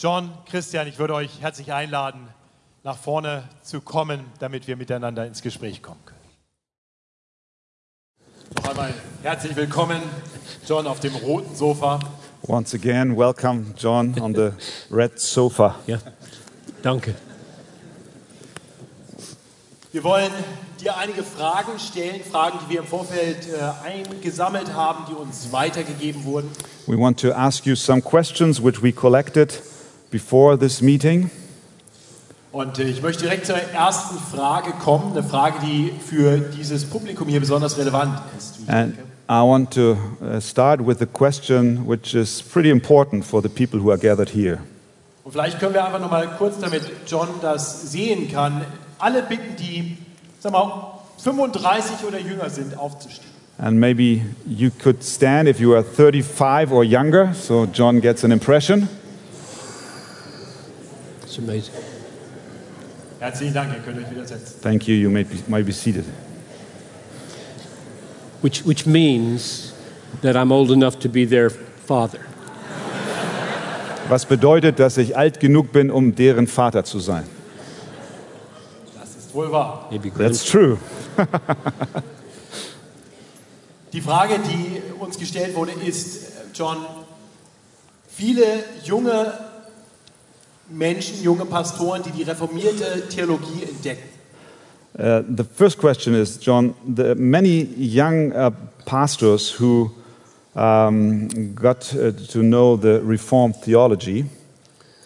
John, Christian, ich würde euch herzlich einladen, nach vorne zu kommen, damit wir miteinander ins Gespräch kommen können. Noch einmal herzlich willkommen, John, auf dem roten Sofa. Once again, welcome, John, on the red sofa. Ja, danke. Wir wollen dir einige Fragen stellen, Fragen, die wir im Vorfeld äh, eingesammelt haben, die uns weitergegeben wurden. We want to ask you some questions which we collected before this meeting. Und äh, ich möchte direkt zur ersten Frage kommen, eine Frage, die für dieses Publikum hier besonders relevant ist. And. I want to uh, start with a question which is pretty important for the people who are gathered here. Und vielleicht können wir einfach noch mal kurz, damit John das sehen kann, alle bitten, die, sag mal, 35 oder jünger sind, aufzustehen. And maybe you could stand if you are 35 or younger, so John gets an impression. It's amazing. Herzlichen Dank, ihr könnt euch wieder setzen. Thank you, you may be, might be seated. Which, which means that I'm old enough to be their father. Was bedeutet, dass ich alt genug bin, um deren Vater zu sein. Das ist wohl wahr. That's true. Die Frage, die uns gestellt wurde, ist, äh, John, viele junge Menschen, junge Pastoren, die die reformierte Theologie entdecken. Uh, the first question is, John, the many young uh, pastors who um, got uh, to know the Reformed theology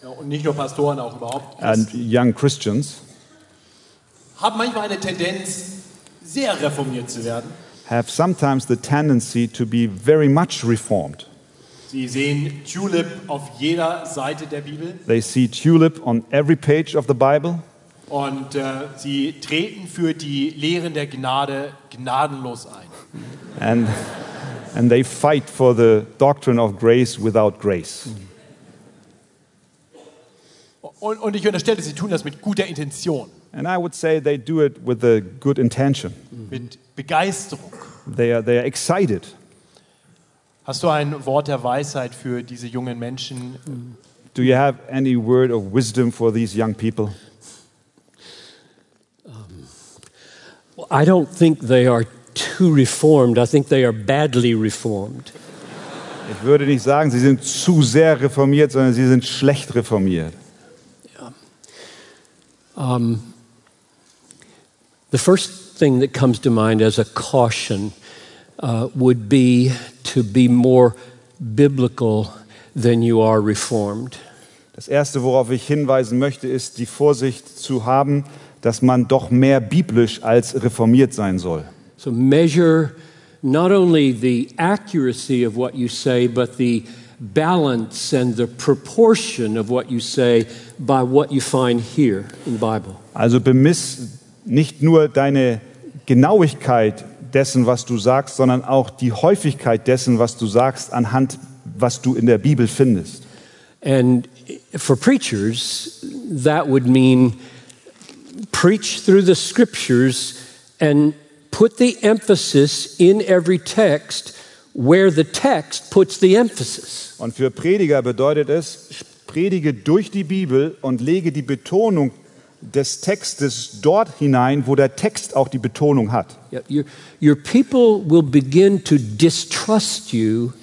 Ja, und nicht nur Pastoren, auch überhaupt. and young Christians haben manchmal eine Tendenz, sehr reformiert zu werden. have sometimes the tendency to be very much reformed. Sie sehen Tulip auf jeder Seite der Bibel They see tulip on every page of the Bible und äh, sie treten für die Lehren der Gnade gnadenlos ein. and, and they fight for the doctrine of grace without grace. Und, und ich unterstelle, sie tun das mit guter Intention, And I would say they do it with a good intention. mit Begeisterung. They are, they are excited. Hast du ein Wort der Weisheit für diese jungen Menschen? Do you have any word of wisdom for these young people? Well, I don't think they are too reformed. I think they are badly reformed. Ich würde nicht sagen, sie sind zu sehr reformiert, sondern sie sind schlecht reformiert. The first thing that comes to mind as a caution uh, would be to be more biblical than you are reformed. Das Erste, worauf ich hinweisen möchte, ist die Vorsicht zu haben, dass man doch mehr biblisch als reformiert sein soll. So measure not only the accuracy of what you say, but the balance and the proportion of what you say by what you find here in the Bible. Also bemiss nicht nur deine Genauigkeit dessen, was du sagst, sondern auch die Häufigkeit dessen, was du sagst, anhand, was du in der Bibel findest. And for preachers, that would mean preach through the scriptures and put the emphasis in every text where the text puts the emphasis. Und für Prediger bedeutet es, predige durch die Bibel und lege die Betonung des Textes dort hinein, wo der Text auch die Betonung hat. Yeah, Your, your people will begin to distrust you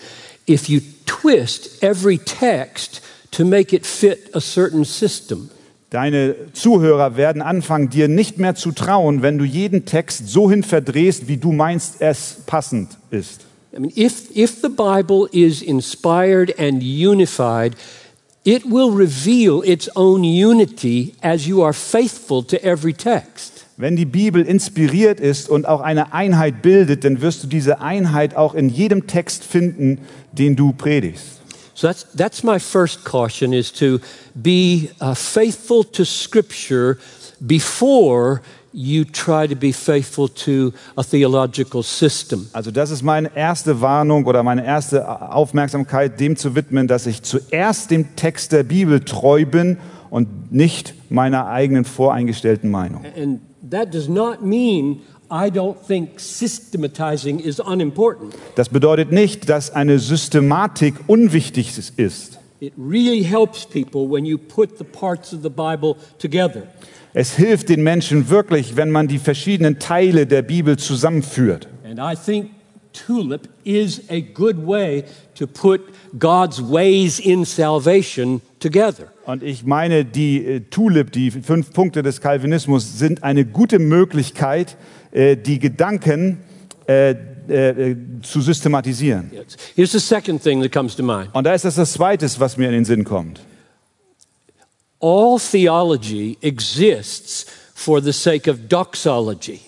if you twist every text to make it fit a certain system. Deine Zuhörer werden anfangen, dir nicht mehr zu trauen, wenn du jeden Text so hin verdrehst, wie du meinst, es passend ist. I mean, if, if the Bible is inspired and unified, it will reveal its own unity as you are faithful to every text. Wenn die Bibel inspiriert ist und auch eine Einheit bildet, dann wirst du diese Einheit auch in jedem Text finden, den du predigst. So that's, that's my first caution is to be uh, faithful to Scripture before you try to be faithful to a theological system. Also das ist meine erste Warnung oder meine erste Aufmerksamkeit, dem zu widmen, dass ich zuerst dem Text der Bibel treu bin und nicht meiner eigenen voreingestellten Meinung. And that does not mean I don't think systematizing is unimportant. Das bedeutet nicht, dass eine Systematik unwichtig ist. It really helps people when you put the parts of the Bible together. Es hilft den Menschen wirklich, wenn man die verschiedenen Teile der Bibel zusammenführt. And I think TULIP is a good way to put God's ways in salvation together. Und ich meine, die äh, Tulip, die fünf Punkte des Calvinismus, sind eine gute Möglichkeit, äh, die Gedanken äh, äh, zu systematisieren. Here's the second thing that comes to mind. Und da ist das das Zweite, was mir in den Sinn kommt. All theology exists for the sake of doxology.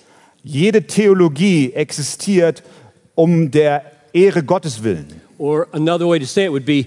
Jede Theologie existiert um der Ehre Gottes willen. Or another way to say it would be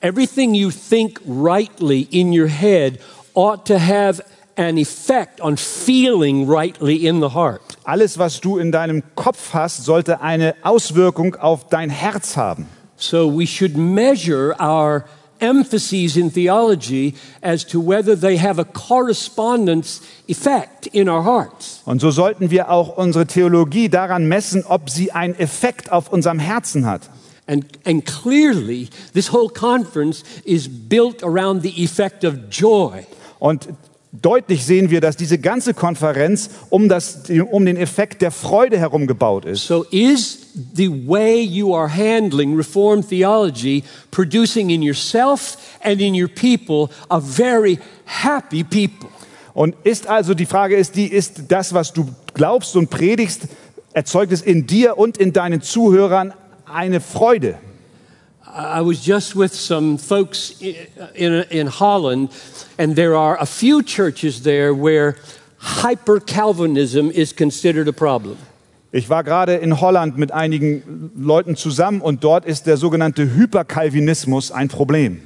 everything you think rightly in your head ought to have an effect on feeling rightly in the heart. Alles, was du in deinem Kopf hast, sollte eine Auswirkung auf dein Herz haben. So we should measure our emphases in theology as to whether they have a correspondence effect in our hearts. Und so sollten wir auch unsere Theologie daran messen, ob sie einen Effekt auf unserem Herzen hat. And, and clearly, this whole conference is built around the effect of joy. Und deutlich sehen wir, dass diese ganze Konferenz um, das, um den Effekt der Freude herum gebaut ist. So, is the way you are handling Reformed theology producing in yourself and in your people a very happy people? Und ist also die Frage ist die, ist das, was du glaubst und predigst, erzeugt es in dir und in deinen Zuhörern eine Freude? I was just with some folks in, in Holland, and there are a few churches there where hyper Calvinism is considered a problem. Ich war gerade in Holland mit einigen Leuten zusammen und dort ist der sogenannte Hyperkalvinismus ein Problem.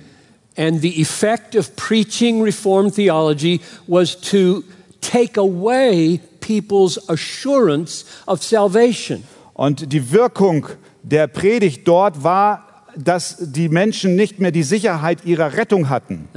And the effect of preaching Reformed theology was to take away people's assurance of salvation. Und die Wirkung der Predigt dort war, dass die Menschen nicht mehr die Sicherheit ihrer Rettung hatten.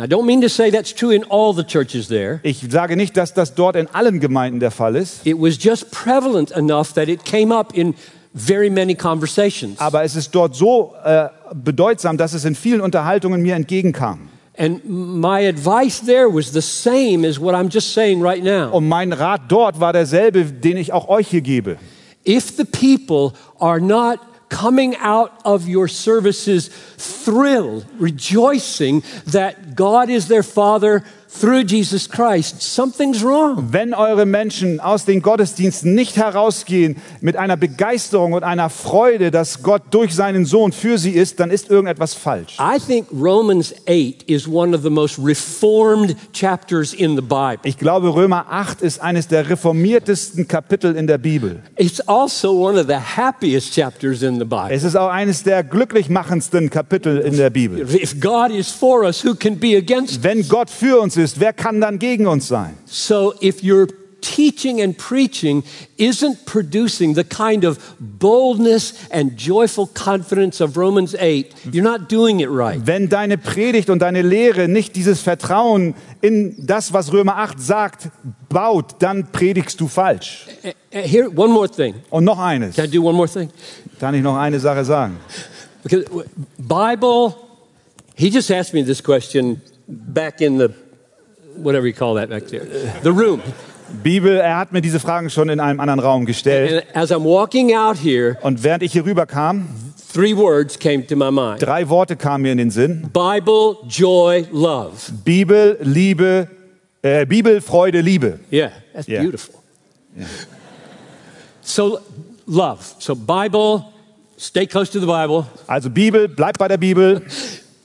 Ich sage nicht, dass das dort in allen Gemeinden der Fall ist, It was just prevalent enough that it came up in very many conversations. aber es ist dort so äh, bedeutsam, dass es in vielen Unterhaltungen mir entgegenkam. And my advice there was the same as what I'm just saying right now. Und mein Rat dort war derselbe, den ich auch euch hier gebe. If the people are not coming out of your services thrilled, rejoicing that God is their Father through Jesus Christ, something's wrong. Wenn eure Menschen aus den Gottesdiensten nicht herausgehen mit einer Begeisterung und einer Freude, dass Gott durch seinen Sohn für sie ist, dann ist irgendetwas falsch. I think Romans 8 is one of the most reformed chapters in the Bible. Ich glaube, Römer 8 ist eines der reformiertesten Kapitel in der Bibel. It's also one of the happiest chapters in the Bible. Es ist auch eines der glücklich machendsten Kapitel in der Bibel. If God is for us, who can be against us? Wenn Gott für uns ist, wer kann dann gegen uns sein? So if your teaching and preaching isn't producing the kind of boldness and joyful confidence of Romans 8, you're not doing it right. Wenn deine Predigt und deine Lehre nicht dieses Vertrauen in das, was Römer 8 sagt, baut, dann predigst du falsch. Uh, uh, Here, one more thing. Und noch eines, Can I do one more thing? kann ich noch eine Sache sagen. Because Bible, he just asked me this question back in the, whatever you call that back there, the room. Bibel, er hat mir diese Fragen schon in einem anderen Raum gestellt. And as I'm walking out here, Und während ich hier rüberkam, three words came to my mind drei Worte kamen mir in den Sinn. Bible, joy, love. Bibel, Liebe, äh, Bibel, Freude, Liebe. Yeah, that's Yeah. beautiful. So, love. So, Bible, stay close to the Bible. Also Bibel, bleib bei der Bibel.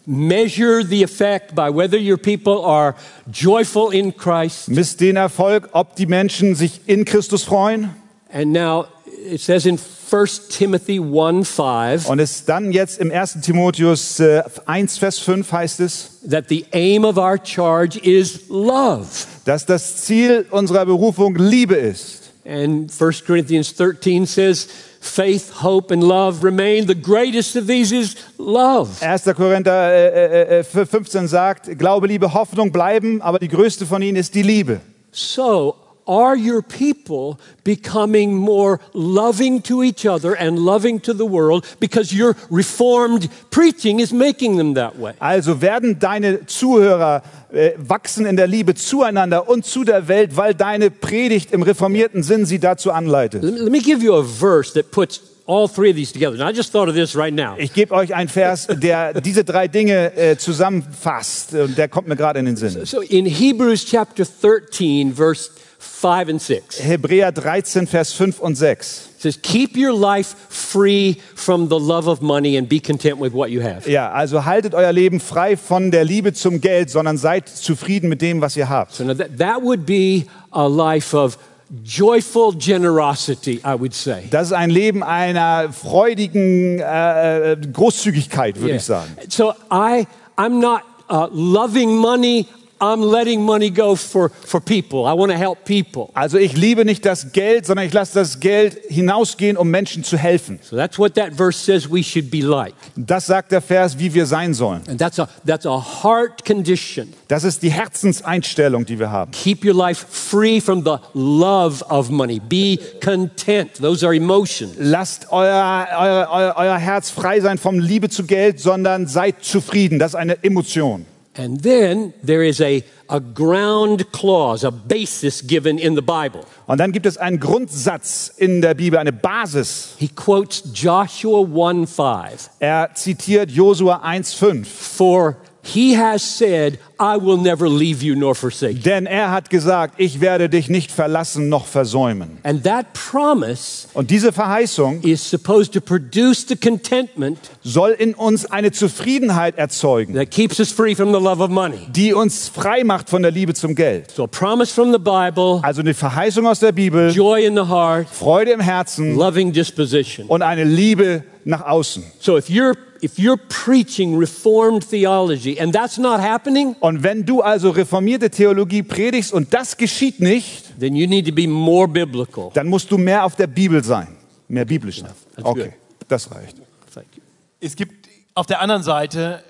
Measure the effect by whether your people are joyful in Christ. Misst den Erfolg, ob die Menschen sich in Christus freuen. And now it says in 1 Timothy 1 5 Und es dann jetzt im 1. Timotheus äh, 1, Vers 5 heißt es, that the aim of our charge is love. dass das Ziel unserer Berufung Liebe ist. And 1 Corinthians 13 says, faith, hope, and love remain. The greatest of these is love. 1. Korinther äh, äh, äh, äh 15 sagt, Glaube, Liebe, Hoffnung bleiben, aber die größte von ihnen ist die Liebe. So, are your people becoming more loving to each other and loving to the world because your reformed preaching is making them that way? Also werden deine Zuhörer äh, wachsen in der Liebe zueinander und zu der Welt, weil deine Predigt im reformierten Sinn sie dazu anleitet. Let me, give you a verse that puts all three of these together. And I just thought of this right now. Ich gebe euch einen Vers, der diese drei Dinge äh, zusammenfasst und der kommt mir gerade in den Sinn. So in Hebrews chapter 13, verse 5 and 6, Hebräer 13, Vers 5 und 6. it says, Keep your life free from the love of money and be content with what you have. Ja, also haltet euer Leben frei von der Liebe zum Geld, sondern seid zufrieden mit dem, was ihr habt. So now that, that would be a life of joyful generosity, I would say. Das ist ein Leben einer freudigen äh, äh, Großzügigkeit, würde Yeah. ich sagen. So I, I'm not uh, loving money. I'm letting money go for, for people. I want to help people. Also ich liebe nicht das Geld, sondern ich lasse das Geld hinausgehen, um Menschen zu helfen. So that's what that verse says we should be like. Das sagt der Vers, wie wir sein sollen. And that's a, that's a heart condition. Das ist die Herzenseinstellung, die wir haben. Keep your life free from the love of money. Be content. Those are emotions. Lasst euer, euer, euer, euer Herz frei sein vom Liebe zu Geld, sondern seid zufrieden. Das ist eine Emotion. And then there is a, a ground clause, a basis given in the Bible. Und dann gibt es einen Grundsatz in der Bibel, eine Basis. He quotes Joshua 1 5. Er zitiert Josua 1,5. For he has said, I will never leave you nor forsake you. Denn er hat gesagt, ich werde dich nicht verlassen noch versäumen. And that promise Und diese Verheißung is supposed to produce the contentment soll in uns eine Zufriedenheit erzeugen, that keeps us free from the love of money. die uns frei macht von der Liebe zum Geld. So, a promise from the Bible, Also eine Verheißung aus der Bibel, joy in the heart, Freude im Herzen loving disposition. und eine Liebe nach außen. So, if you're if you're preaching reformed theology and that's not happening, Und wenn du also reformierte Theologie predigst und das geschieht nicht, then you need to be more biblical. dann musst du mehr auf der Bibel sein. Mehr biblisch sein. That's Okay, das reicht. Thank you. Es gibt auf der anderen Seite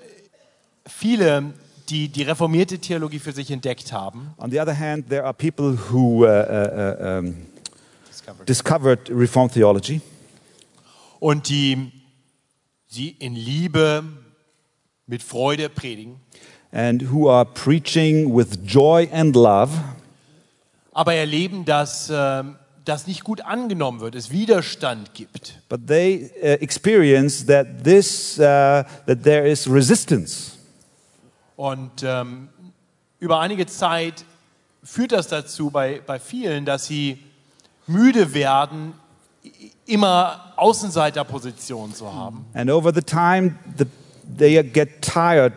viele, die die reformierte Theologie für sich entdeckt haben. On the other hand, there are people who uh, uh, uh, um, discovered Reformed theology und die sie in Liebe mit Freude predigen, and who are preaching with joy and love, aber erleben, dass ähm, das nicht gut angenommen wird, es Widerstand gibt. but they uh, experience that this uh, that there is resistance. Und ähm, über einige Zeit führt das dazu bei, bei vielen, dass sie müde werden, immer Außenseiterpositionen zu haben. And over the time, the, they get tired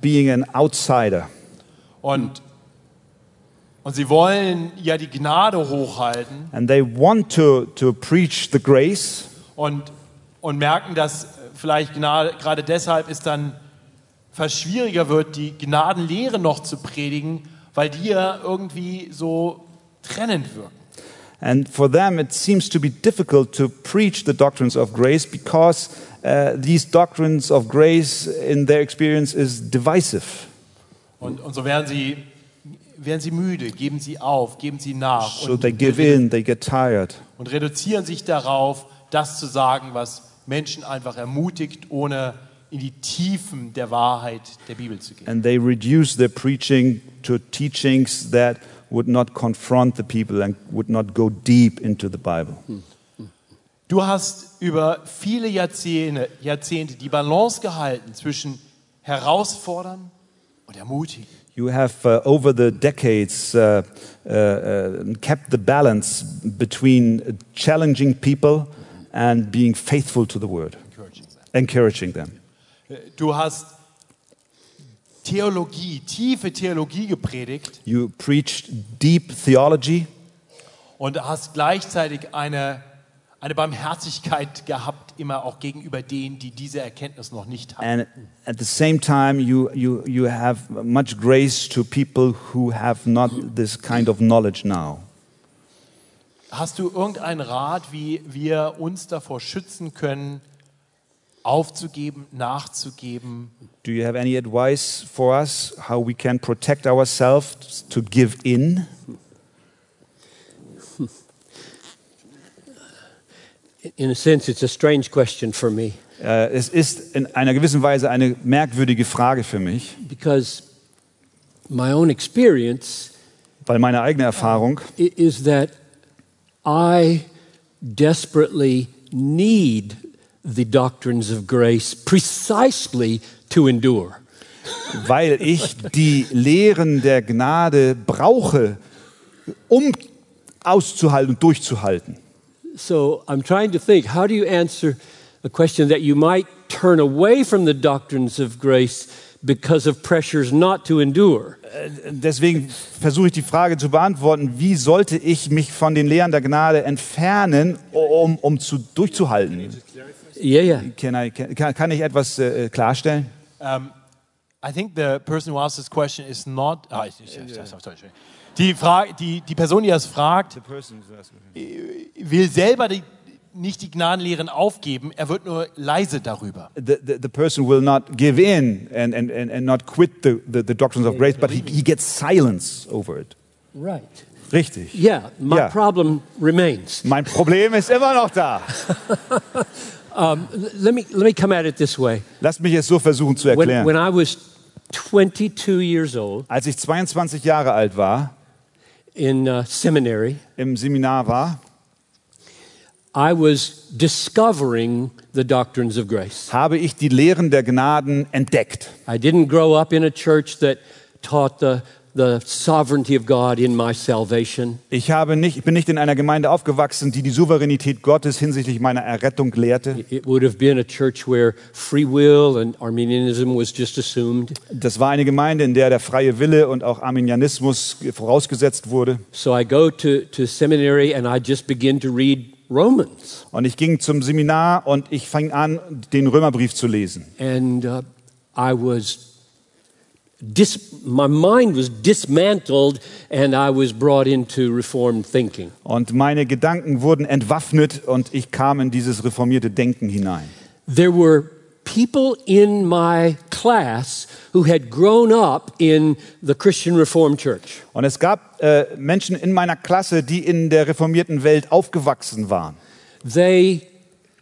being an outsider. Und, und sie wollen ja die Gnade hochhalten And they want to, to preach the grace, und, und merken, dass vielleicht gnade- gerade deshalb es dann fast schwieriger wird, die Gnadenlehre noch zu predigen, weil die ja irgendwie so trennend wirken. And for them, it seems to be difficult to preach the doctrines of grace because uh, these doctrines of grace, in their experience, is divisive. Und, und so werden sie, werden sie müde, geben sie auf, geben sie nach So they give in, they get tired. und reduzieren sich darauf, das zu sagen, was Menschen einfach ermutigt, ohne in die Tiefen der Wahrheit der Bibel zu gehen. And they reduce their preaching to teachings that would not confront the people and would not go deep into the Bible. Du hast über viele Jahrzehnte, Jahrzehnte die Balance gehalten zwischen herausfordern und ermutigen. You have, uh, over the decades, uh, uh, uh, kept the balance between challenging people and being faithful to the word, encouraging them. Du hast Theologie, tiefe Theologie gepredigt You preached deep theology und hast gleichzeitig eine, eine Barmherzigkeit gehabt, immer auch gegenüber denen, die diese Erkenntnis noch nicht hatten. and at the same time you, you, you have much grace to people who have not this kind of knowledge now. Hast du irgendeinen Rat, wie wir uns davor schützen können, aufzugeben, nachzugeben. Do you have any advice for us how we can protect ourselves to give in? In a sense it's a strange question for me. Äh, es ist in einer gewissen Weise eine merkwürdige Frage für mich. Because my own experience weil meine eigene Erfahrung is that I desperately need the doctrines of grace precisely to endure. weil ich die Lehren der Gnade brauche, um auszuhalten und durchzuhalten. So I'm trying to think how do you answer a question that you might turn away from the doctrines of grace because of pressures not to endure? Deswegen versuche ich die Frage zu beantworten, wie sollte ich mich von den Lehren der Gnade entfernen, um, um zu, durchzuhalten? Yeah, yeah. Can I, kann, kann ich etwas äh, klarstellen? Um, I think the person who asked this question is not. Ah, ich, ich, ich, sorry, sorry. Die, Frage, die, die Person, die das fragt, will selber die, nicht die Gnadenlehren aufgeben, er wird nur leise darüber. The, the, the person will not give in and, and, and, and not quit the, the, the doctrines of grace, but he, he gets silence over it. Right. Richtig. Yeah, my Yeah. problem remains. Mein Problem ist immer noch da. L- Let me, let me come at it this way. Lass mich es so versuchen zu When, erklären. when I was 22 years old Als ich 22 Jahre alt war, in uh, seminary, im Seminar war, I was discovering the doctrines of grace. habe ich die Lehren der Gnaden entdeckt. I didn't grow up in a church that taught the, the sovereignty of God in my salvation. Ich, habe nicht, ich bin nicht in einer Gemeinde aufgewachsen, die die Souveränität Gottes hinsichtlich meiner Errettung lehrte. It would have been a church where free will and Arminianism was just assumed. Das war eine Gemeinde, in der der freie Wille und auch Arminianismus vorausgesetzt wurde. So I go to, to seminary and I just begin to read Romans. Und ich ging zum Seminar und ich fing an, den Römerbrief zu lesen. And uh, I was, dis- my mind was dismantled and I was brought into Reformed thinking. Und meine Gedanken wurden entwaffnet und ich kam in dieses reformierte Denken hinein. There were people in my class who had grown up in the Christian Reformed Church. Und es gab äh, Menschen in meiner Klasse, die in der reformierten Welt aufgewachsen waren. They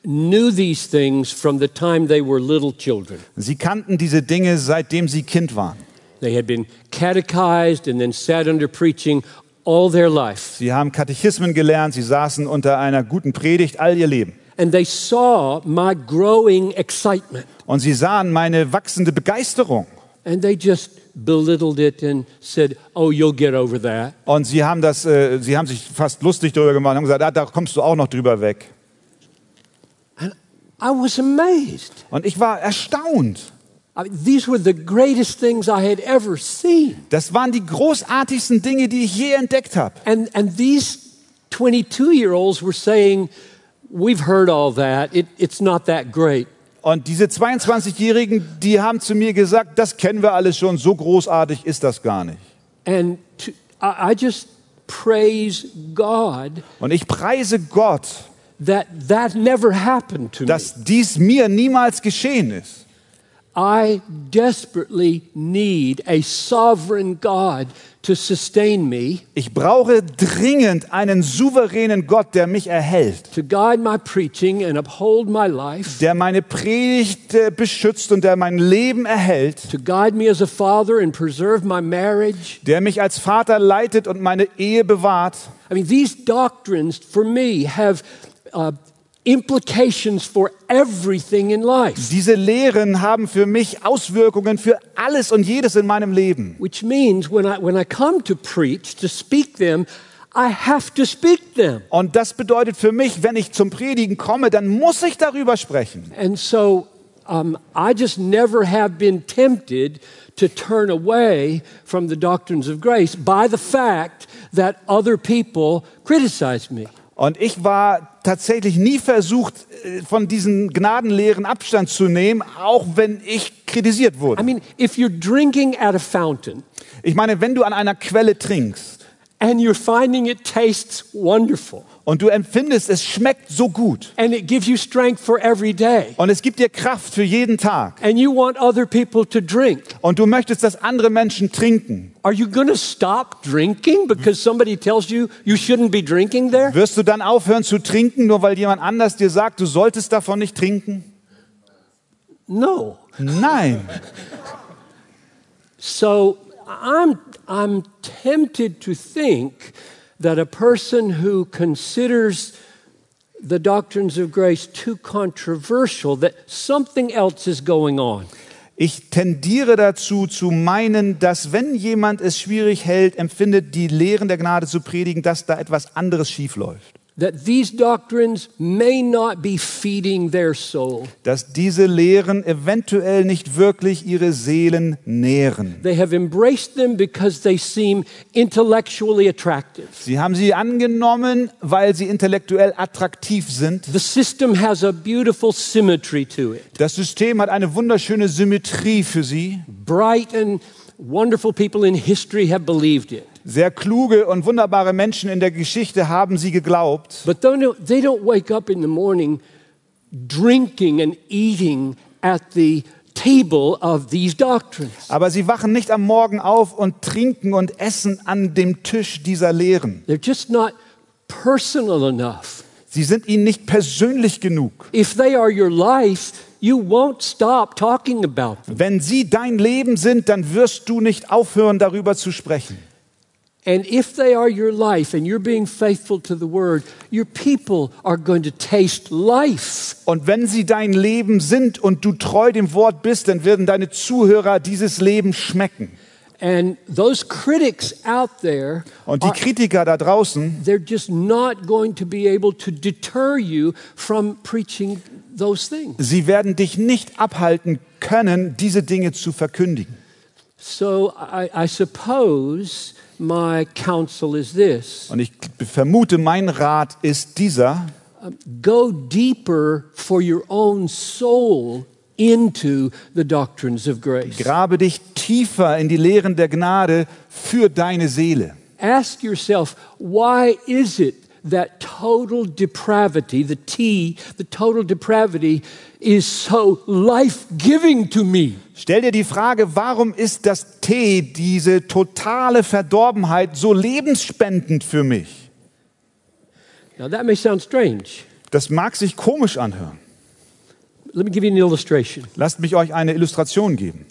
knew these things from the time they were little children. Sie kannten diese Dinge, seitdem sie Kind waren. They had been catechized and then sat under preaching all their life. Sie haben Katechismen gelernt, sie saßen unter einer guten Predigt all ihr Leben. And they saw my growing excitement. Und sie sahen meine wachsende Begeisterung. And they just belittled it and said, Oh, you'll get over that. Und sie haben, das, äh, sie haben sich fast lustig darüber gemacht und haben gesagt, ah, da kommst du auch noch drüber weg. And I was amazed. Und ich war erstaunt. I mean, these were the greatest things I had ever seen. Das waren die großartigsten Dinge, die ich je entdeckt habe. And, and these 22 year olds were saying, We've heard all that. It, it's not that great. Und diese 22-Jährigen, die haben zu mir gesagt, das kennen wir alles schon, so großartig ist das gar nicht. And to, I, I just praise God Und ich preise Gott, that that never happened to me. dass dies mir niemals geschehen ist. I desperately need a sovereign God to sustain me, Ich brauche dringend einen souveränen Gott, der mich erhält, to guide my preaching and uphold my life, der meine Predigt äh, beschützt und der mein Leben erhält, to guide me as a father and preserve my marriage. der mich als Vater leitet und meine Ehe bewahrt. I mean, these doctrines for me have uh, implications for everything in life, Diese Lehren haben für mich Auswirkungen für alles und jedes in meinem Leben. which means when I, when I come to preach, to speak them, I have to speak them. Und das bedeutet für mich, wenn ich zum Predigen komme, dann muss ich darüber sprechen. And so um, I just never have been tempted to turn away from the doctrines of grace by the fact that other people criticize me. Und ich war tatsächlich nie versucht, äh, von diesen Gnadenlehren Abstand zu nehmen, auch wenn ich kritisiert I wurde. mean, if you're drinking at a fountain Ich meine, wenn du an einer Quelle trinkst and you're finding it tastes wonderful, Und du empfindest, es schmeckt so gut. and it gives you strength for every day. Und es gibt dir Kraft für jeden Tag. And you want other people to drink. Und du möchtest, dass andere Menschen trinken. Are you going to stop drinking because somebody tells you you shouldn't be drinking there? Wirst du dann aufhören zu trinken, nur weil jemand anders dir sagt, du solltest davon nicht trinken? No. Nein. So I'm, I'm tempted to think that a person who considers the doctrines of grace too controversial, that something else is going on. Ich tendiere dazu zu meinen, dass wenn jemand es schwierig hält, empfindet, die Lehren der Gnade zu predigen, dass da etwas anderes schiefläuft. That these doctrines may not be feeding their soul. Dass diese Lehren eventuell nicht wirklich ihre Seelen nähren. They have embraced them because they seem intellectually attractive. Sie haben sie angenommen, weil sie intellektuell attraktiv sind. The system has a beautiful symmetry to it. Das System hat eine wunderschöne Symmetrie für sie. Bright and wonderful people in history have believed it. Sehr kluge und wunderbare Menschen in der Geschichte haben sie geglaubt. But they don't, they don't wake up in the morning drinking and eating at the table of these doctrines. Aber sie wachen nicht am Morgen auf und trinken und essen an dem Tisch dieser Lehren. They're just not personal enough. Sie sind ihnen nicht persönlich genug. If they are your life, you won't stop talking about them. Wenn sie dein Leben sind, dann wirst du nicht aufhören, darüber zu sprechen. And if they are your life and you're being faithful to the word, your people are going to taste life. Und wenn sie dein Leben sind und du treu dem Wort bist, dann werden deine Zuhörer dieses Leben schmecken. And those critics out there, Und die Kritiker da draußen, they're just not going to be able to deter you from preaching those things. sie werden dich nicht abhalten können, diese Dinge zu verkündigen. So I, I suppose my counsel is this Und ich vermute, mein Rat ist dieser, um, go deeper for your own soul into the doctrines of grace. grabe dich tiefer in die Lehren der Gnade für deine Seele. Ask yourself, why is it that total depravity, the T, the total depravity, is so life giving to me? Stell dir die Frage, warum ist das T, diese totale Verdorbenheit, so lebensspendend für mich? Now, that may sound strange. Das mag sich komisch anhören. Let me give you an illustration. Lasst mich euch eine Illustration geben.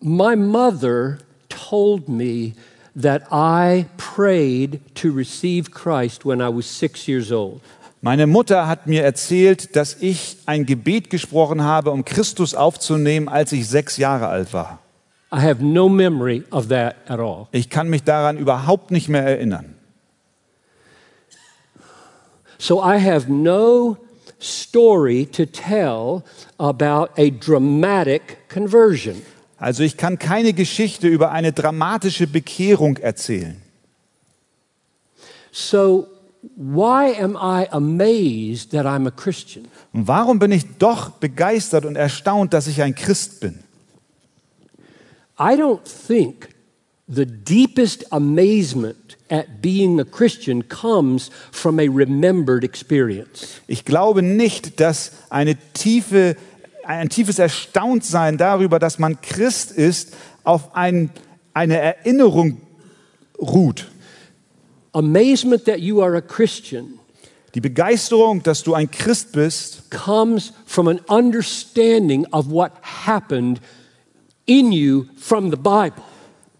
My mother told me that I prayed to receive Christ when I was six years old. Meine Mutter hat mir erzählt, dass ich ein Gebet gesprochen habe, um Christus aufzunehmen, als ich sechs Jahre alt war. I have no memory of that at all. Ich kann mich daran überhaupt nicht mehr erinnern. So I have no story to tell about a dramatic conversion. Also ich kann keine Geschichte über eine dramatische Bekehrung erzählen. So why am I amazed that I'm a Christian? Und warum bin ich doch begeistert und erstaunt, dass ich ein Christ bin? I don't think the deepest amazement at being a Christian comes from a remembered experience. Ich glaube nicht, dass eine tiefe, ein tiefes Erstauntsein darüber, dass man Christ ist, auf ein, eine Erinnerung ruht. Amazement that you are a Christian Die Begeisterung, dass du ein Christ bist, comes from an understanding of what happened in you from the Bible.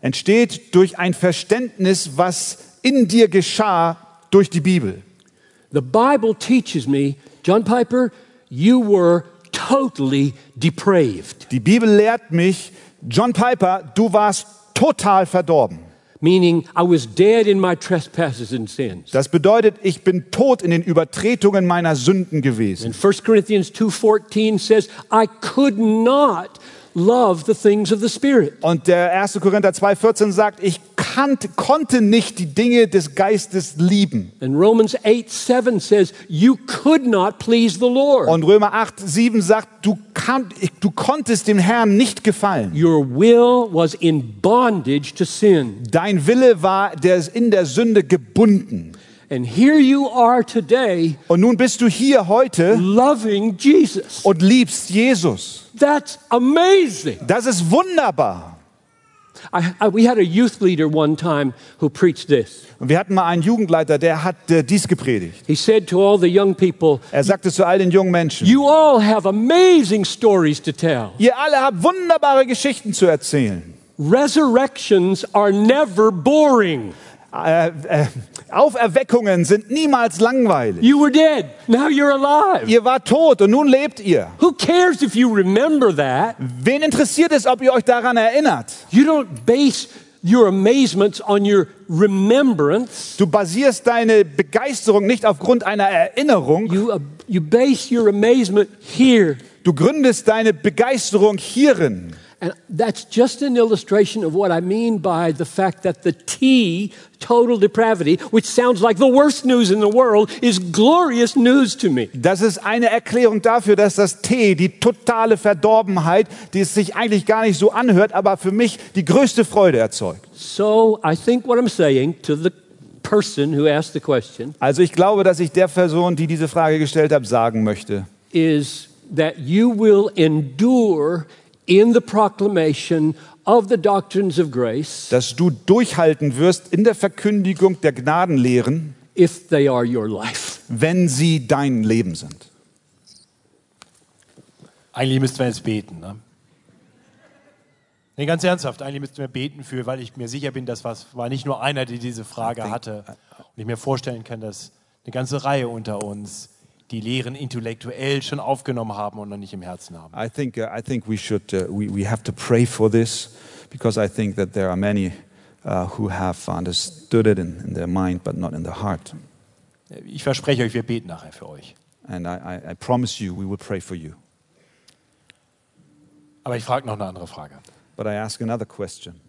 entsteht durch ein Verständnis, was in dir geschah durch die Bibel. The Bible teaches me, John Piper, you were totally depraved, Die Bibel lehrt mich, John Piper, du warst total verdorben. Meaning I was dead in my trespasses and sins. Das bedeutet, ich bin tot in den Übertretungen meiner Sünden gewesen. And 1 Corinthians 2:14 says, I could not love the things of the Spirit. Und der 1. Korinther 2,14 sagt, ich kannte, konnte nicht die Dinge des Geistes lieben. And Romans 8 7 says, You could not please the Lord. Und Römer 8, 7 sagt, du, kann, du konntest dem Herrn nicht gefallen. Your will was in bondage to sin. Dein Wille war der in der Sünde gebunden. And here you are today Und nun bist du hier heute loving Jesus. und liebst Jesus. That's amazing. Das ist wunderbar. I, I, we had a youth leader one time who preached this. Und wir hatten mal einen Jugendleiter, der hat äh, dies gepredigt. He said to all the young people, Er sagte zu all den jungen Menschen, You all have amazing stories to tell. ihr alle habt wunderbare Geschichten zu erzählen. Resurrections are never boring. Äh, äh, Auferweckungen sind niemals langweilig. You were dead, now you're alive. Ihr wart tot und nun lebt ihr. Who cares if you remember that? Wen interessiert es, ob ihr euch daran erinnert? You don't base your amazements on your remembrance. Du basierst deine Begeisterung nicht aufgrund einer Erinnerung. You, uh, you base your amazement here. Du gründest deine Begeisterung hierin. And that's just an illustration of what I mean by the fact that the T, total depravity, which sounds like the worst news in the world, is glorious news to me. Das ist eine Erklärung dafür, dass das T, die totale Verdorbenheit, die es sich eigentlich gar nicht so anhört, aber für mich die größte Freude erzeugt. So I think what I'm saying to the person who asked the question Also ich glaube, dass ich der Person, die diese Frage gestellt hat, sagen möchte, is that you will endure in the proclamation of the doctrines of grace dass du durchhalten wirst in der Verkündigung der Gnadenlehren, if they are your life. wenn sie dein Leben sind. Eigentlich müssten wir jetzt beten. Ne? Nee, ganz ernsthaft, eigentlich müssten wir beten für, weil ich mir sicher bin, das was, war nicht nur einer, der diese Frage hatte. Und ich mir vorstellen kann, dass eine ganze Reihe unter uns die Lehren intellektuell schon aufgenommen haben und noch nicht im Herzen haben. I think, uh, I think we, should, uh, we, we have to pray for this because I think that there are many uh, who have understood it in, in their mind but not in their heart. Ich verspreche euch, wir beten nachher für euch. And I, I, I promise you, we will pray for you. Aber ich frage noch eine andere Frage. But I ask another question.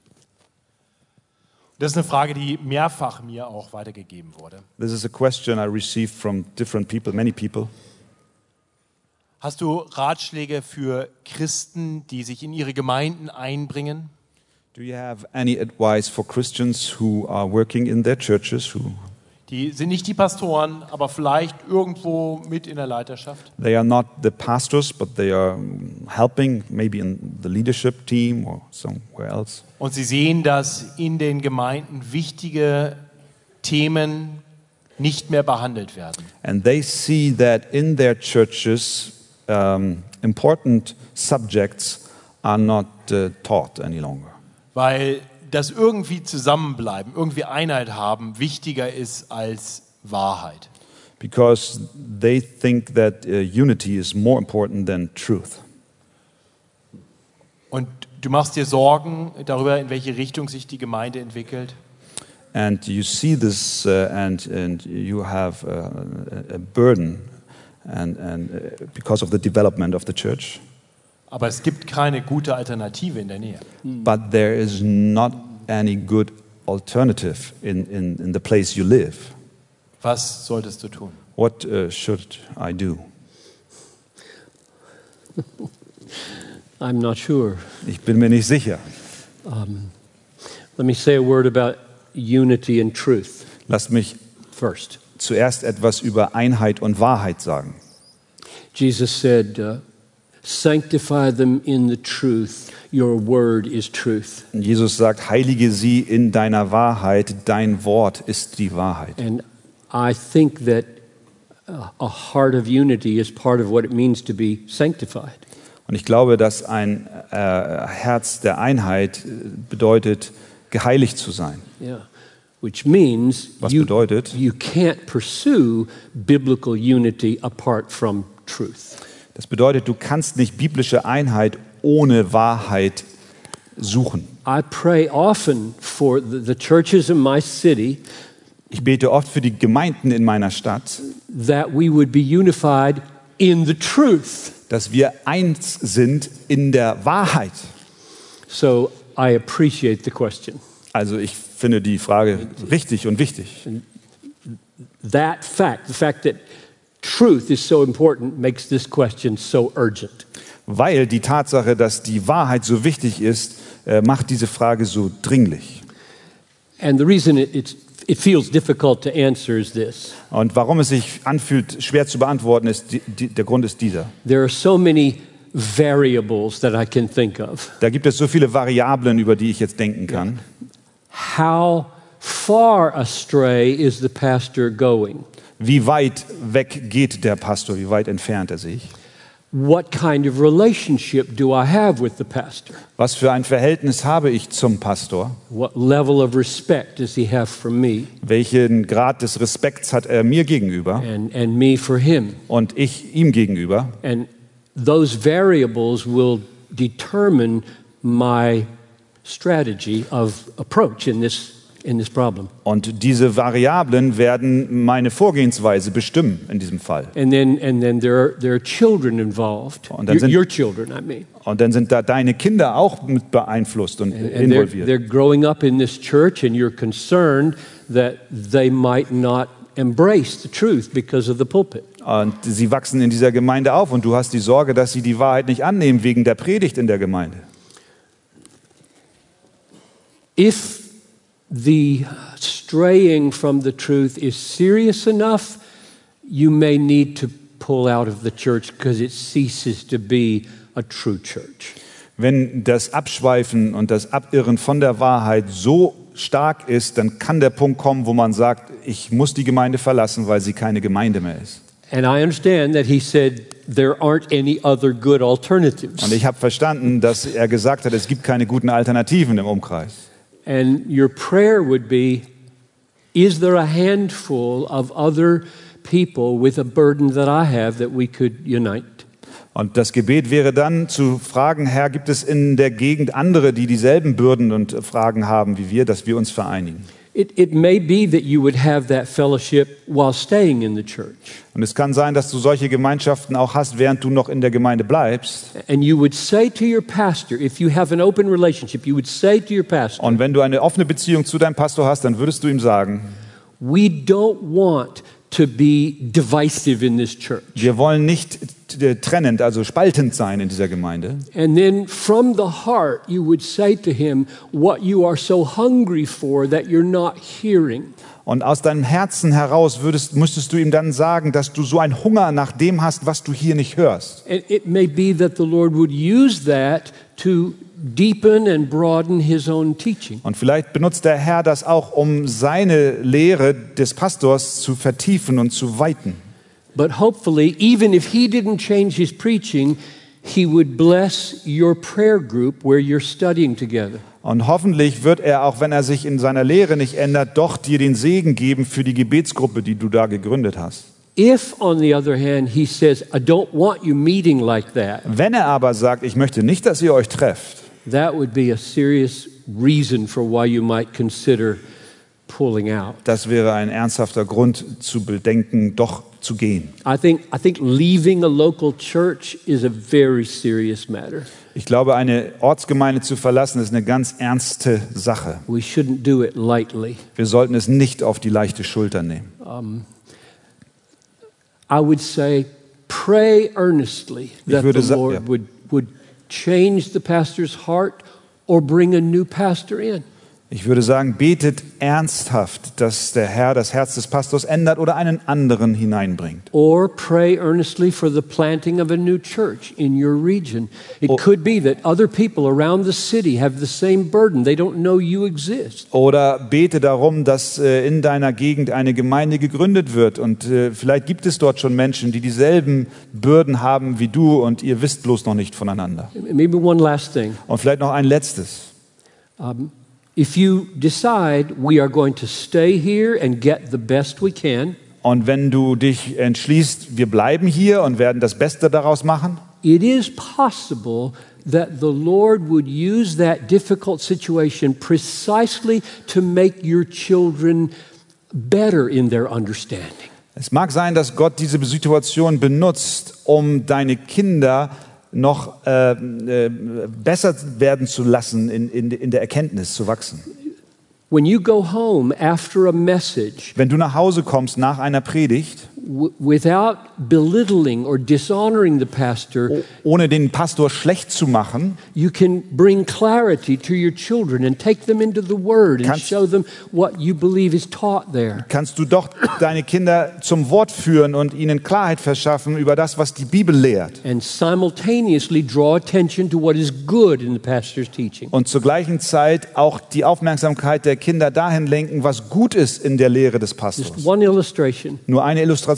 Das ist eine Frage, die mehrfach mir auch weitergegeben wurde. This is a question I received from different people, many people. Hast du Ratschläge für Christen, die sich in ihre Gemeinden einbringen? Do you have any advice for Christians who are working in their churches, who Die sind nicht die Pastoren, aber vielleicht irgendwo mit in der Leiterschaft. they are not the pastors, but they are helping, maybe in the leadership team or somewhere else? Und sie sehen, dass in den Gemeinden wichtige Themen nicht mehr behandelt werden. And they see that in their churches, um, important subjects are not uh, taught any longer. Weil das irgendwie zusammenbleiben, irgendwie Einheit haben, wichtiger ist als Wahrheit. Because they think that uh, unity is more important than truth. Und du machst dir Sorgen darüber, in welche Richtung sich die Gemeinde entwickelt. And you see this, uh, and, and you have uh, a, a burden and, and, uh, because of the development of the church. Aber es gibt keine gute Alternative in der Nähe. But there is not any good alternative in, in, in the place you live. Was solltest du tun? What uh, should I do? I'm not sure. Ich bin mir nicht sicher. Let me say a word about unity and truth Lasst mich first. zuerst etwas über Einheit und Wahrheit sagen. Jesus said, uh, Sanctify them in the truth. Your word is truth. Jesus sagt, heilige sie in deiner Wahrheit, dein Wort ist die Wahrheit. And I think that a heart of unity is part of what it means to be sanctified. Und ich glaube, dass ein äh, Herz der Einheit bedeutet, geheiligt zu sein. Yeah. Which means Was you, bedeutet? you can't pursue biblical unity apart from truth. Das bedeutet, du kannst nicht biblische Einheit ohne Wahrheit suchen. I pray often for the, the churches in my city Ich bete oft für die Gemeinden in meiner Stadt, that we would be unified in the truth. dass wir eins sind in der Wahrheit. So I appreciate the question. Also ich finde die Frage richtig und wichtig. That fact, the fact that truth is so important, makes this question so urgent. Weil die Tatsache, dass die Wahrheit so wichtig ist, äh, macht diese Frage so dringlich. And the reason it, it's, it feels difficult to answer is this. Und warum es sich anfühlt, schwer zu beantworten, ist die, der Grund ist dieser. There are so many variables that I can think of. Da gibt es so viele Variablen, über die ich jetzt denken kann. How far astray is the pastor going? Wie weit weg geht der Pastor? Wie weit entfernt er sich? What kind of relationship do I have with the pastor? Was für ein Verhältnis habe ich zum Pastor? What level of respect does he have for me Welchen Grad des Respekts hat er mir gegenüber and, and me for him? und ich ihm gegenüber? And those variables will determine my strategy of approach in this. Und diese Variablen werden meine Vorgehensweise bestimmen in diesem Fall. And then, and then there, are, there are children involved. Und dann Your, sind- your children, I mean. Und dann sind da deine Kinder auch mit beeinflusst und And they're, involviert. they're growing up in this church, and you're concerned that they might not embrace the truth because of the pulpit. Und sie wachsen in dieser Gemeinde auf und du hast die Sorge, dass sie die Wahrheit nicht annehmen wegen der Predigt in der Gemeinde. If the straying from the truth is serious enough, you may need to pull out of the church because it ceases to be a true church. Wenn das Abschweifen und das Abirren von der Wahrheit so stark ist, dann kann der Punkt kommen, wo man sagt, ich muss die Gemeinde verlassen, weil sie keine Gemeinde mehr ist. And I understand that he said there aren't any other good alternatives. Und ich habe verstanden, dass er gesagt hat, es gibt keine guten Alternativen im Umkreis. And your prayer would be Is there a handful of other people with a burden that I have that we could unite? Und das Gebet wäre dann zu fragen, Herr, gibt es in der Gegend andere, die dieselben Bürden und Fragen haben wie wir, dass wir uns vereinigen? It, it may be that you would have that fellowship while staying in the church. Und es kann sein, dass du solche Gemeinschaften auch hast, während du noch in der Gemeinde bleibst. And you would say to your pastor, if you have an open relationship, you would say to your pastor, Und wenn du eine offene Beziehung zu deinem Pastor hast, dann würdest du ihm sagen, We don't want to be divisive in this church. wir wollen nicht äh, trennend, also spaltend sein in dieser Gemeinde. And then from the heart, you would say to him what you are so hungry for that you're not hearing. Und aus deinem Herzen heraus würdest, müsstest du ihm dann sagen, dass du so einen Hunger nach dem hast, was du hier nicht hörst. And it may be that the Lord would use that to deepen and broaden his own teaching. Und vielleicht benutzt der Herr das auch, um seine Lehre des Pastors zu vertiefen und zu weiten. But hopefully, even if he didn't change his preaching, he would bless your prayer group where you're studying together. Und hoffentlich wird er, auch wenn er sich in seiner Lehre nicht ändert, doch dir den Segen geben für die Gebetsgruppe, die du da gegründet hast. If, on the other hand, he says, I don't want you meeting like that, Wenn er aber sagt, ich möchte nicht, dass ihr euch trefft, that would be a serious reason for why you might consider pulling out. das wäre ein ernsthafter Grund zu bedenken, doch zu gehen. I think, I think leaving a local church is a very serious matter. Ich glaube, eine Ortsgemeinde zu verlassen, ist eine ganz ernste Sache. We shouldn't do it lightly. Wir sollten es nicht auf die leichte Schulter nehmen. I would say, pray earnestly that the Lord ja. would, would change the pastor's heart or bring a new pastor in. Ich würde sagen, betet ernsthaft, dass der Herr das Herz des Pastors ändert oder einen anderen hineinbringt. Or pray earnestly for the planting of a new church in your region. It Or- could be that other people around the city have the same burden. They don't know you exist. Oder bete darum, dass äh, in deiner Gegend eine Gemeinde gegründet wird. Und äh, vielleicht gibt es dort schon Menschen, die dieselben Bürden haben wie du und ihr wisst bloß noch nicht voneinander. Maybe one last thing. Und vielleicht noch ein letztes. If you decide we are going to stay here and get the best we can, Und wenn du dich entschließt, wir bleiben hier und werden das Beste daraus machen, it is possible that the Lord would use that difficult situation precisely to make your children better in their understanding. es mag sein, dass Gott diese Situation benutzt, um deine Kinder noch äh, äh, besser werden zu lassen, in, in, in der Erkenntnis zu wachsen. When you go home after a message, Wenn du nach Hause kommst nach einer Predigt, without belittling or dishonoring the pastor, ohne den Pastor schlecht zu machen, you can bring clarity to your children and take them into the Word and Kannst- show them what you believe is taught there. kannst du doch deine Kinder zum Wort führen und ihnen Klarheit verschaffen über das, was die Bibel lehrt. And simultaneously draw attention to what is good in the pastor's teaching. Und zur gleichen Zeit auch die Aufmerksamkeit der Kinder dahin lenken, was gut ist in der Lehre des Pastors. One illustration. Nur eine Illustration.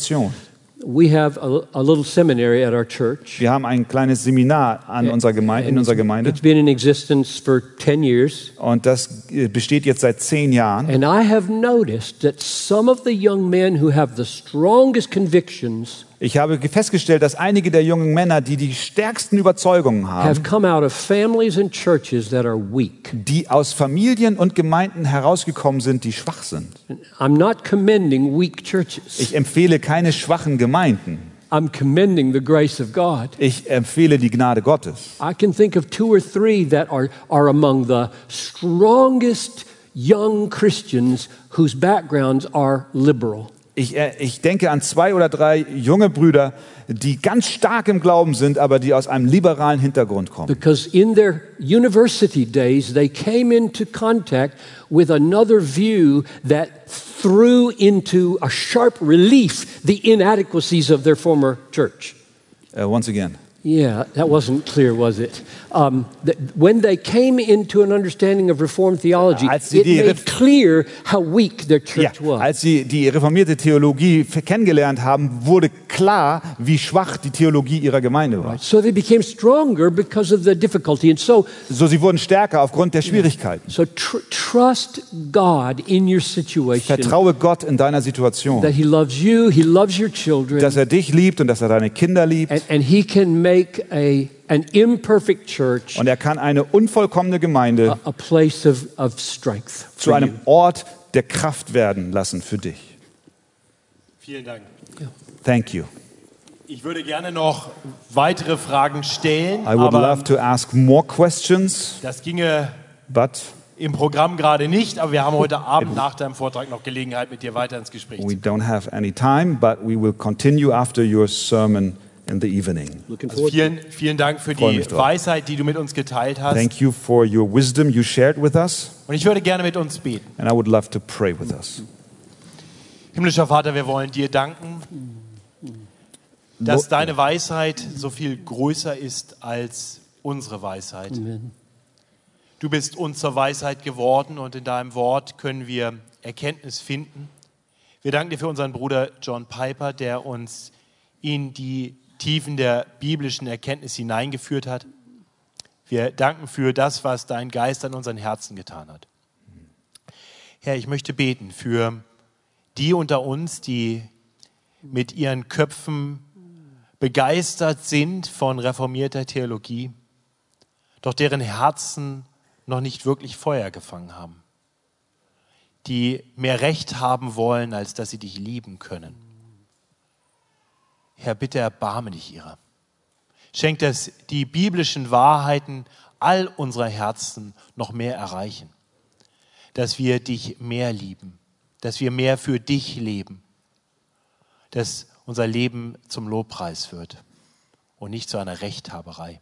We have a, a little seminary at our church. Wir haben ein kleines Seminar an unserer Gemeinde, in unserer Gemeinde It's been in existence for 10 years. und das äh, besteht jetzt seit zehn Jahren. And I have noticed that some of the young men who have the strongest convictions Ich habe festgestellt, dass einige der jungen Männer, die die stärksten Überzeugungen have haben, come out of families and churches that are weak. die aus Familien und Gemeinden herausgekommen sind, die schwach sind. I'm not commending weak churches. Ich empfehle keine schwachen Gemeinden. I'm commending the grace of God. Ich empfehle die Gnade Gottes. I can think of two or three that are, are among the strongest young Christians whose backgrounds are liberal. Ich, äh, ich denke an zwei oder drei junge Brüder, die ganz stark im Glauben sind, aber die aus einem liberalen Hintergrund kommen. Because in their university days, they came into contact with another view that threw into a sharp relief the inadequacies of their former church. Uh, once again. Yeah, that wasn't clear, was it? Um, that when they came into an understanding of Reformed theology, Als sie it die made clear how weak their Ja, church was. als sie die reformierte Theologie kennengelernt haben, wurde klar, wie schwach die Theologie ihrer Gemeinde war. So they became stronger because of the difficulty. And so, So sie wurden stärker aufgrund der Schwierigkeiten. so tr- trust God in your situation. Vertraue Gott in deiner Situation, that He loves you, He loves your children, dass er dich liebt und dass er deine Kinder liebt. and, and He can make a, an imperfect church Und er kann eine unvollkommene Gemeinde a, a place of, of strength. zu for einem you. Ort der Kraft werden lassen für dich. Vielen Dank. Thank you. Ich würde gerne noch weitere Fragen stellen, I would aber love to ask more questions, das ginge but im Programm gerade nicht. Aber wir haben heute Abend nach deinem Vortrag noch Gelegenheit, mit dir weiter ins Gespräch we zu don't have any time, but we will continue after your sermon in the evening. Also vielen, vielen Dank für die. Weisheit, die du mit uns geteilt hast. Thank you for your wisdom you shared with us, Und ich würde gerne mit uns beten. and I would love to pray with us. Himmlischer Vater, wir wollen dir danken, dass deine Weisheit so viel größer ist als unsere Weisheit. Du bist uns zur Weisheit geworden und in deinem Wort können wir Erkenntnis finden. Wir danken dir für unseren Bruder John Piper, der uns in die Tiefen der biblischen Erkenntnis hineingeführt hat. Wir danken für das, was dein Geist an unseren Herzen getan hat. Herr, ich möchte beten für die unter uns, die mit ihren Köpfen begeistert sind von reformierter Theologie, doch deren Herzen noch nicht wirklich Feuer gefangen haben, die mehr Recht haben wollen, als dass sie dich lieben können. Herr, bitte erbarme dich ihrer. Schenk, dass die biblischen Wahrheiten all unserer Herzen noch mehr erreichen, dass wir dich mehr lieben, dass wir mehr für dich leben, dass unser Leben zum Lobpreis wird und nicht zu einer Rechthaberei.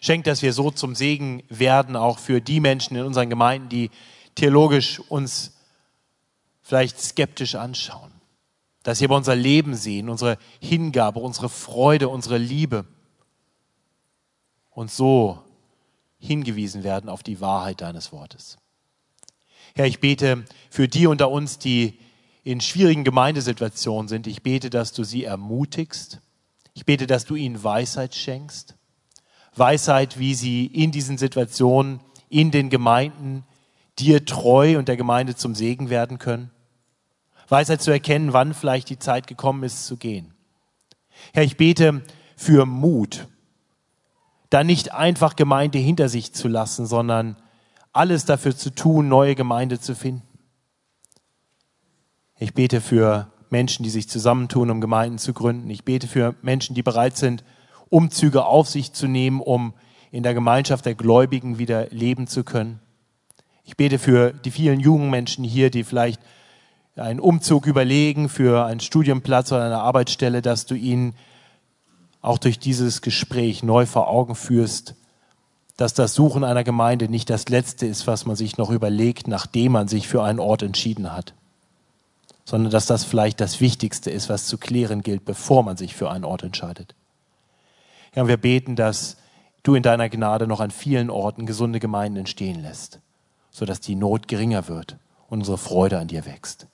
Schenk, dass wir so zum Segen werden, auch für die Menschen in unseren Gemeinden, die theologisch uns vielleicht skeptisch anschauen. Dass sie aber unser Leben sehen, unsere Hingabe, unsere Freude, unsere Liebe und so hingewiesen werden auf die Wahrheit deines Wortes. Herr, ich bete für die unter uns, die in schwierigen Gemeindesituationen sind. Ich bete, dass du sie ermutigst. Ich bete, dass du ihnen Weisheit schenkst. Weisheit, wie sie in diesen Situationen, in den Gemeinden dir treu und der Gemeinde zum Segen werden können. Weisheit zu erkennen, wann vielleicht die Zeit gekommen ist, zu gehen. Herr, ich bete für Mut, da nicht einfach Gemeinde hinter sich zu lassen, sondern alles dafür zu tun, neue Gemeinde zu finden. Ich bete für Menschen, die sich zusammentun, um Gemeinden zu gründen. Ich bete für Menschen, die bereit sind, Umzüge auf sich zu nehmen, um in der Gemeinschaft der Gläubigen wieder leben zu können. Ich bete für die vielen jungen Menschen hier, die vielleicht einen Umzug überlegen für einen Studienplatz oder eine Arbeitsstelle, dass du ihnen auch durch dieses Gespräch neu vor Augen führst, dass das Suchen einer Gemeinde nicht das Letzte ist, was man sich noch überlegt, nachdem man sich für einen Ort entschieden hat, sondern dass das vielleicht das Wichtigste ist, was zu klären gilt, bevor man sich für einen Ort entscheidet. Ja, wir beten, dass du in deiner Gnade noch an vielen Orten gesunde Gemeinden entstehen lässt, sodass die Not geringer wird und unsere Freude an dir wächst.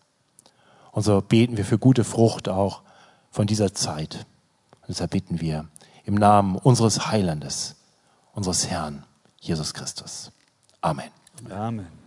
Und so beten wir für gute Frucht auch von dieser Zeit. Und deshalb bitten wir im Namen unseres Heilandes, unseres Herrn, Jesus Christus. Amen. Amen.